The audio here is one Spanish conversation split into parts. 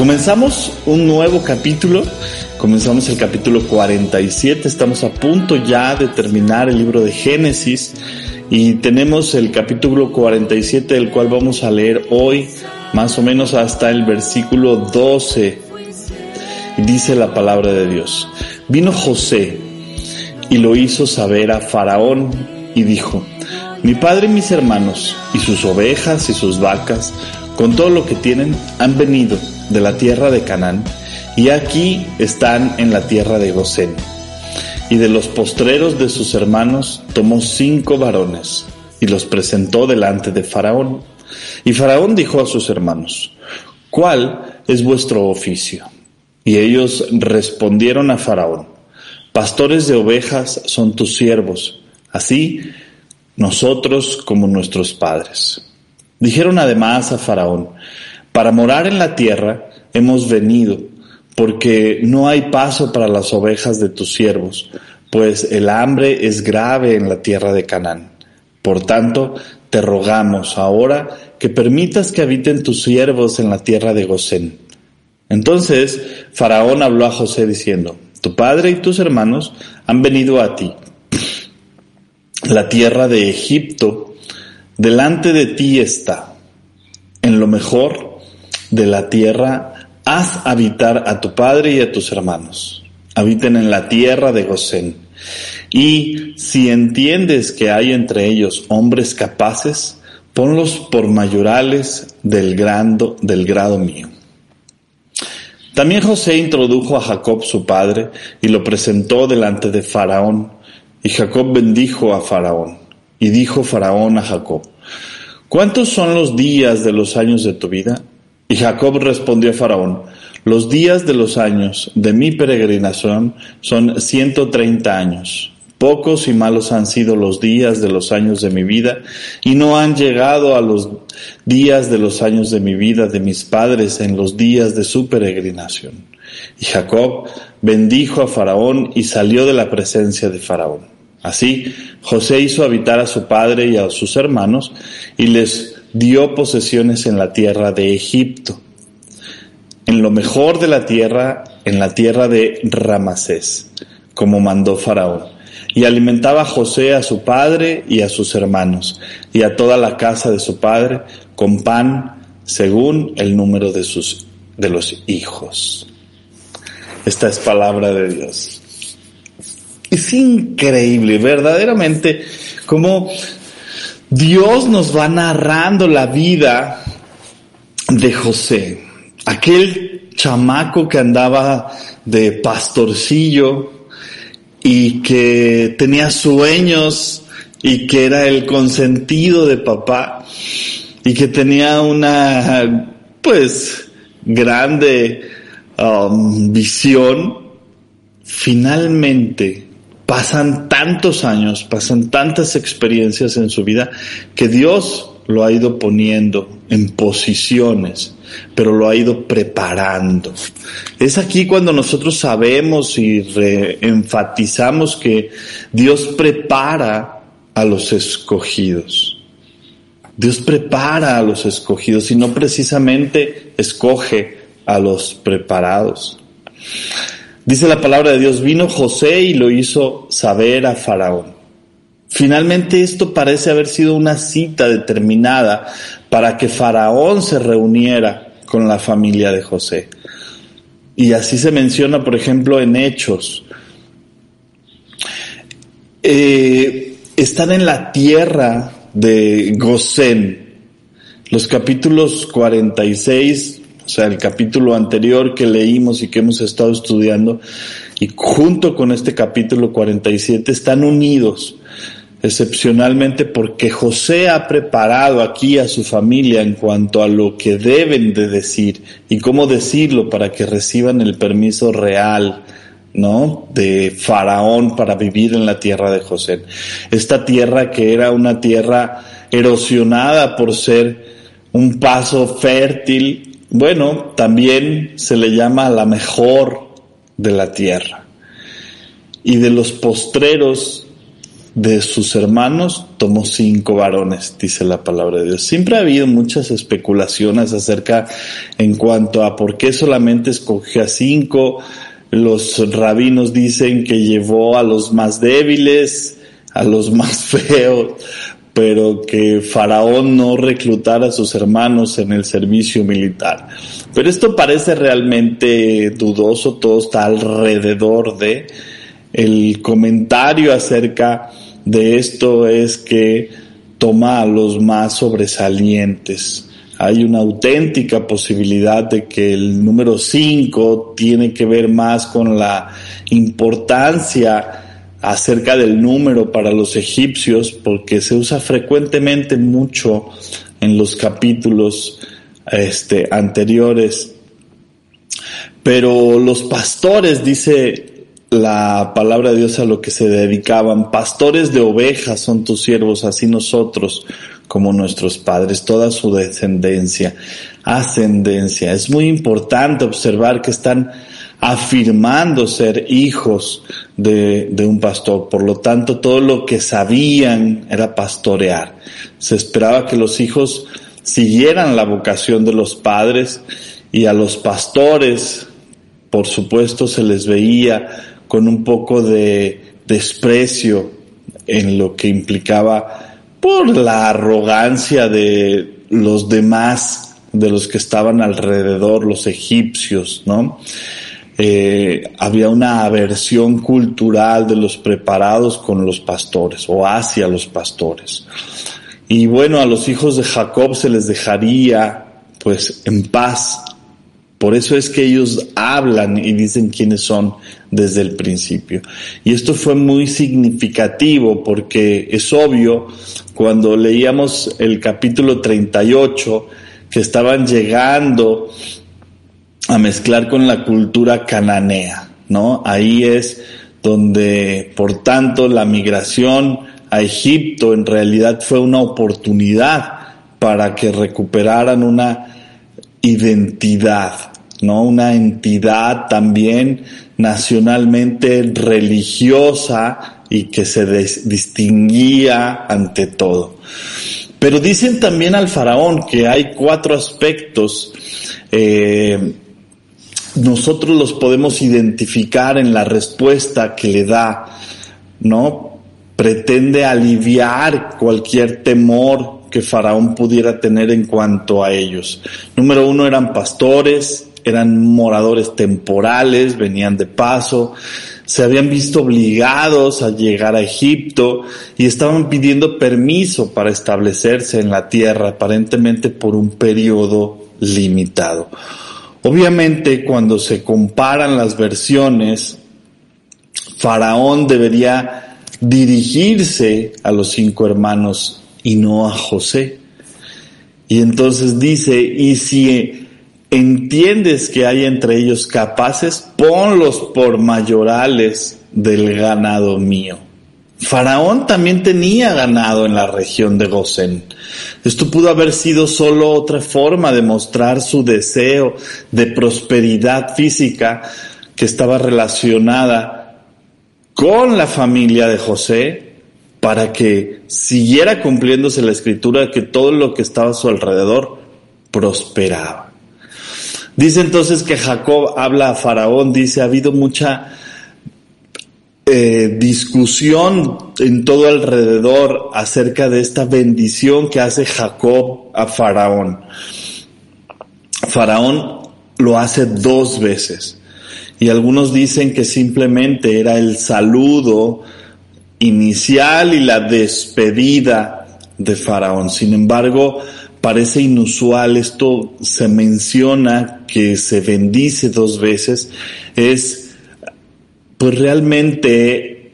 Comenzamos un nuevo capítulo, comenzamos el capítulo 47, estamos a punto ya de terminar el libro de Génesis y tenemos el capítulo 47 del cual vamos a leer hoy más o menos hasta el versículo 12. Dice la palabra de Dios. Vino José y lo hizo saber a Faraón y dijo, mi padre y mis hermanos y sus ovejas y sus vacas, con todo lo que tienen, han venido de la tierra de Canaán, y aquí están en la tierra de Gosén. Y de los postreros de sus hermanos tomó cinco varones y los presentó delante de Faraón. Y Faraón dijo a sus hermanos, ¿cuál es vuestro oficio? Y ellos respondieron a Faraón, pastores de ovejas son tus siervos, así nosotros como nuestros padres. Dijeron además a Faraón, para morar en la tierra hemos venido, porque no hay paso para las ovejas de tus siervos, pues el hambre es grave en la tierra de Canaán. Por tanto, te rogamos ahora que permitas que habiten tus siervos en la tierra de Gosén. Entonces Faraón habló a José diciendo, Tu padre y tus hermanos han venido a ti. La tierra de Egipto delante de ti está. En lo mejor de la tierra, haz habitar a tu padre y a tus hermanos. Habiten en la tierra de Gosén. Y si entiendes que hay entre ellos hombres capaces, ponlos por mayorales del grado, del grado mío. También José introdujo a Jacob su padre y lo presentó delante de Faraón. Y Jacob bendijo a Faraón. Y dijo Faraón a Jacob, ¿cuántos son los días de los años de tu vida? Y Jacob respondió a Faraón, los días de los años de mi peregrinación son ciento treinta años. Pocos y malos han sido los días de los años de mi vida, y no han llegado a los días de los años de mi vida de mis padres en los días de su peregrinación. Y Jacob bendijo a Faraón y salió de la presencia de Faraón. Así, José hizo habitar a su padre y a sus hermanos, y les dio posesiones en la tierra de Egipto, en lo mejor de la tierra, en la tierra de Ramasés, como mandó Faraón. Y alimentaba a José a su padre y a sus hermanos, y a toda la casa de su padre, con pan según el número de sus de los hijos. Esta es palabra de Dios. Es increíble, verdaderamente, como Dios nos va narrando la vida de José, aquel chamaco que andaba de pastorcillo y que tenía sueños y que era el consentido de papá y que tenía una pues grande um, visión, finalmente pasan tantos años, pasan tantas experiencias en su vida que Dios lo ha ido poniendo en posiciones, pero lo ha ido preparando. Es aquí cuando nosotros sabemos y enfatizamos que Dios prepara a los escogidos. Dios prepara a los escogidos y no precisamente escoge a los preparados. Dice la palabra de Dios, vino José y lo hizo saber a Faraón. Finalmente esto parece haber sido una cita determinada para que Faraón se reuniera con la familia de José. Y así se menciona, por ejemplo, en Hechos. Eh, están en la tierra de Gosén. Los capítulos 46 o sea, el capítulo anterior que leímos y que hemos estado estudiando, y junto con este capítulo 47 están unidos excepcionalmente porque José ha preparado aquí a su familia en cuanto a lo que deben de decir y cómo decirlo para que reciban el permiso real, ¿no? De Faraón para vivir en la tierra de José. Esta tierra que era una tierra erosionada por ser un paso fértil, bueno, también se le llama la mejor de la tierra. Y de los postreros de sus hermanos tomó cinco varones, dice la palabra de Dios. Siempre ha habido muchas especulaciones acerca en cuanto a por qué solamente escogió a cinco. Los rabinos dicen que llevó a los más débiles, a los más feos, pero que Faraón no reclutara a sus hermanos en el servicio militar. Pero esto parece realmente dudoso, todo está alrededor de el comentario acerca de esto es que toma a los más sobresalientes. Hay una auténtica posibilidad de que el número 5 tiene que ver más con la importancia acerca del número para los egipcios, porque se usa frecuentemente mucho en los capítulos este, anteriores. Pero los pastores, dice la palabra de Dios a lo que se dedicaban. Pastores de ovejas son tus siervos, así nosotros como nuestros padres, toda su descendencia, ascendencia. Es muy importante observar que están afirmando ser hijos de, un pastor. Por lo tanto, todo lo que sabían era pastorear. Se esperaba que los hijos siguieran la vocación de los padres y a los pastores, por supuesto, se les veía con un poco de desprecio en lo que implicaba por la arrogancia de los demás, de los que estaban alrededor, los egipcios, ¿no? Eh, había una aversión cultural de los preparados con los pastores o hacia los pastores. Y bueno, a los hijos de Jacob se les dejaría pues en paz por eso es que ellos hablan y dicen quiénes son desde el principio. Y esto fue muy significativo porque es obvio cuando leíamos el capítulo 38 que estaban llegando a mezclar con la cultura cananea, ¿no? Ahí es donde, por tanto, la migración a Egipto en realidad fue una oportunidad para que recuperaran una identidad, ¿no? Una entidad también nacionalmente religiosa y que se distinguía ante todo. Pero dicen también al faraón que hay cuatro aspectos, eh, nosotros los podemos identificar en la respuesta que le da, ¿no? Pretende aliviar cualquier temor que Faraón pudiera tener en cuanto a ellos. Número uno eran pastores, eran moradores temporales, venían de paso, se habían visto obligados a llegar a Egipto y estaban pidiendo permiso para establecerse en la tierra, aparentemente por un periodo limitado. Obviamente, cuando se comparan las versiones, Faraón debería dirigirse a los cinco hermanos y no a José. Y entonces dice, y si entiendes que hay entre ellos capaces, ponlos por mayorales del ganado mío. Faraón también tenía ganado en la región de Gosén. Esto pudo haber sido solo otra forma de mostrar su deseo de prosperidad física que estaba relacionada con la familia de José para que siguiera cumpliéndose la escritura que todo lo que estaba a su alrededor prosperaba. Dice entonces que Jacob habla a Faraón, dice, ha habido mucha eh, discusión en todo alrededor acerca de esta bendición que hace Jacob a Faraón. Faraón lo hace dos veces. Y algunos dicen que simplemente era el saludo inicial y la despedida de Faraón. Sin embargo, parece inusual, esto se menciona que se bendice dos veces, es pues realmente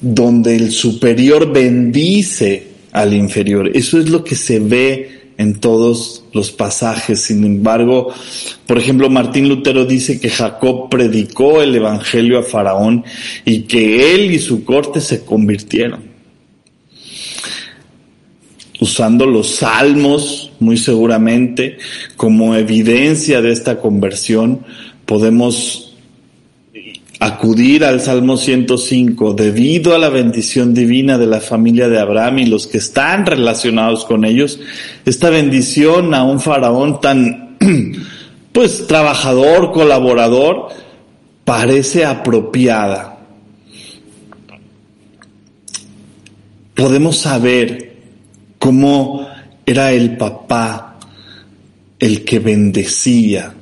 donde el superior bendice al inferior. Eso es lo que se ve en todos los pasajes. Sin embargo, por ejemplo, Martín Lutero dice que Jacob predicó el Evangelio a Faraón y que él y su corte se convirtieron usando los salmos, muy seguramente, como evidencia de esta conversión, podemos acudir al Salmo 105 debido a la bendición divina de la familia de Abraham y los que están relacionados con ellos, esta bendición a un faraón tan, pues, trabajador, colaborador, parece apropiada. Podemos saber cómo era el papá el que bendecía.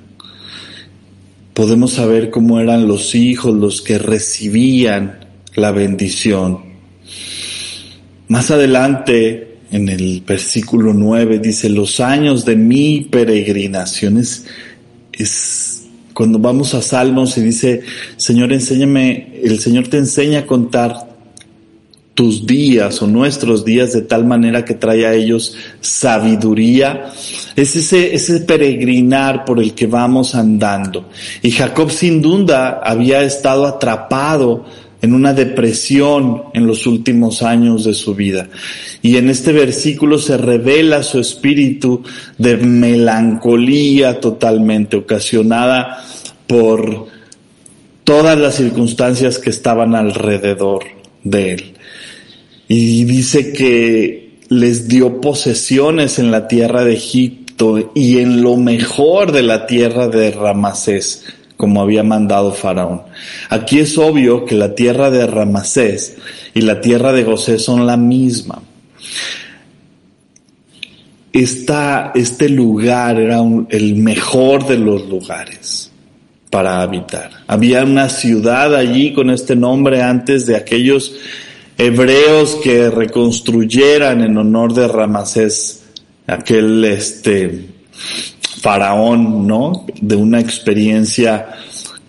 Podemos saber cómo eran los hijos los que recibían la bendición. Más adelante, en el versículo 9, dice, los años de mi peregrinación es, es cuando vamos a Salmos y dice, Señor, enséñame, el Señor te enseña a contar tus días o nuestros días de tal manera que trae a ellos sabiduría. Es ese, ese peregrinar por el que vamos andando. Y Jacob sin duda había estado atrapado en una depresión en los últimos años de su vida. Y en este versículo se revela su espíritu de melancolía totalmente ocasionada por todas las circunstancias que estaban alrededor de él. Y dice que les dio posesiones en la tierra de Egipto y en lo mejor de la tierra de Ramasés, como había mandado Faraón. Aquí es obvio que la tierra de Ramasés y la tierra de José son la misma. Esta, este lugar era el mejor de los lugares para habitar. Había una ciudad allí con este nombre antes de aquellos hebreos que reconstruyeran en honor de Ramasés, aquel este faraón, ¿no? De una experiencia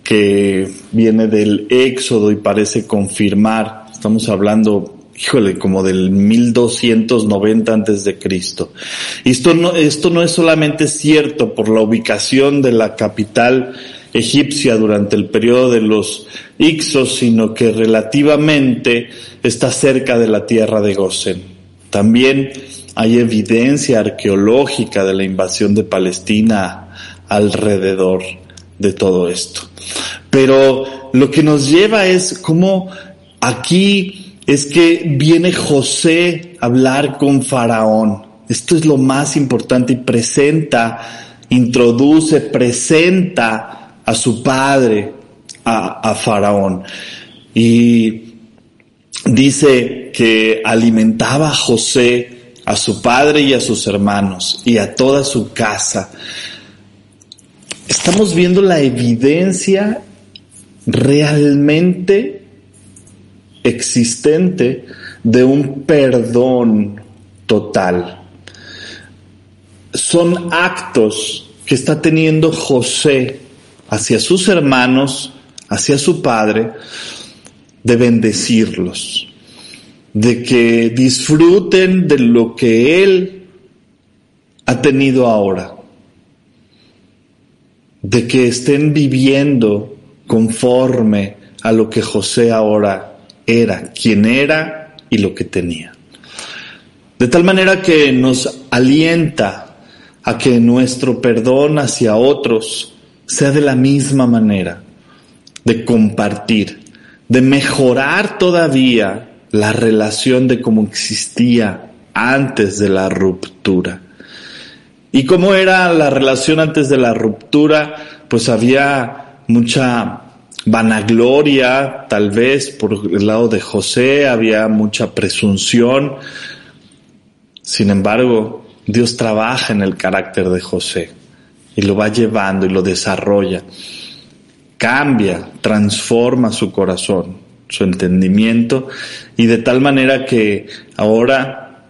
que viene del Éxodo y parece confirmar, estamos hablando, híjole, como del 1290 antes de Cristo. Esto no, esto no es solamente cierto por la ubicación de la capital egipcia durante el periodo de los Ixos, sino que relativamente está cerca de la tierra de Gosén. También hay evidencia arqueológica de la invasión de Palestina alrededor de todo esto. Pero lo que nos lleva es cómo aquí es que viene José a hablar con Faraón. Esto es lo más importante y presenta, introduce, presenta a su padre, a, a Faraón. Y dice que alimentaba a José, a su padre y a sus hermanos y a toda su casa. Estamos viendo la evidencia realmente existente de un perdón total. Son actos que está teniendo José hacia sus hermanos, hacia su padre, de bendecirlos, de que disfruten de lo que Él ha tenido ahora, de que estén viviendo conforme a lo que José ahora era, quien era y lo que tenía. De tal manera que nos alienta a que nuestro perdón hacia otros sea de la misma manera, de compartir, de mejorar todavía la relación de cómo existía antes de la ruptura. ¿Y cómo era la relación antes de la ruptura? Pues había mucha vanagloria, tal vez por el lado de José, había mucha presunción. Sin embargo, Dios trabaja en el carácter de José y lo va llevando y lo desarrolla cambia, transforma su corazón, su entendimiento, y de tal manera que ahora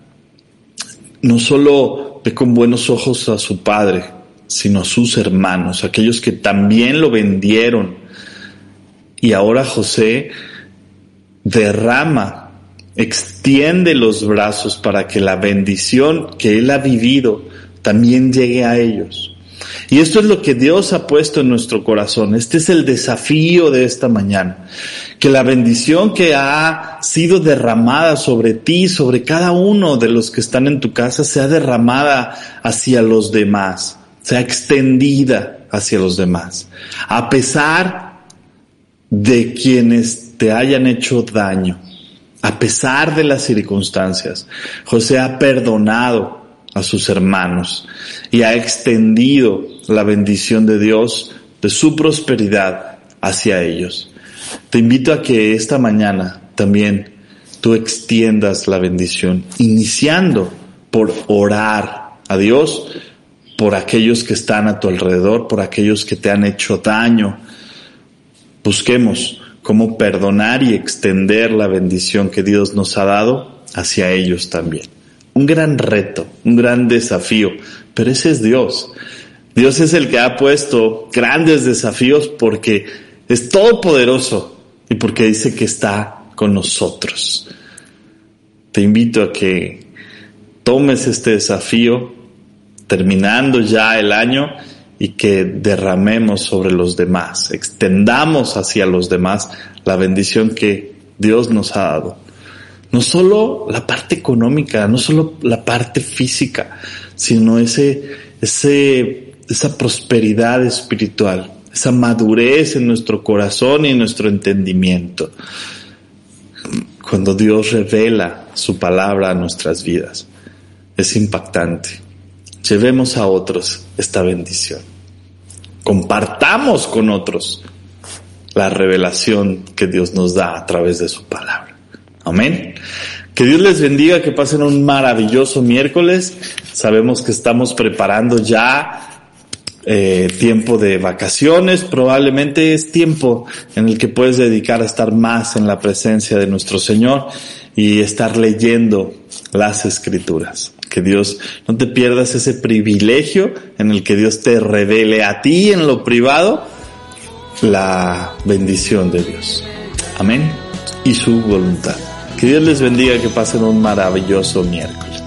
no solo ve con buenos ojos a su padre, sino a sus hermanos, aquellos que también lo vendieron Y ahora José derrama, extiende los brazos para que la bendición que él ha vivido también llegue a ellos. Y esto es lo que Dios ha puesto en nuestro corazón. Este es el desafío de esta mañana. Que la bendición que ha sido derramada sobre ti, sobre cada uno de los que están en tu casa, sea derramada hacia los demás, sea extendida hacia los demás. A pesar de quienes te hayan hecho daño, a pesar de las circunstancias, José ha perdonado a sus hermanos y ha extendido la bendición de Dios, de su prosperidad hacia ellos. Te invito a que esta mañana también tú extiendas la bendición, iniciando por orar a Dios por aquellos que están a tu alrededor, por aquellos que te han hecho daño. Busquemos cómo perdonar y extender la bendición que Dios nos ha dado hacia ellos también un gran reto, un gran desafío, pero ese es Dios. Dios es el que ha puesto grandes desafíos porque es todopoderoso y porque dice que está con nosotros. Te invito a que tomes este desafío terminando ya el año y que derramemos sobre los demás, extendamos hacia los demás la bendición que Dios nos ha dado no solo la parte económica, no solo la parte física, sino ese, ese, esa prosperidad espiritual, esa madurez en nuestro corazón y en nuestro entendimiento. Cuando Dios revela su palabra a nuestras vidas, es impactante. Llevemos a otros esta bendición. Compartamos con otros la revelación que Dios nos da a través de su palabra. Amén. Que Dios les bendiga, que pasen un maravilloso miércoles. Sabemos que estamos preparando ya eh, tiempo de vacaciones. Probablemente es tiempo en el que puedes dedicar a estar más en la presencia de nuestro Señor y estar leyendo las escrituras. Que Dios no te pierdas ese privilegio en el que Dios te revele a ti en lo privado la bendición de Dios. Amén. Y su voluntad. Que Dios les bendiga, que pasen un maravilloso miércoles.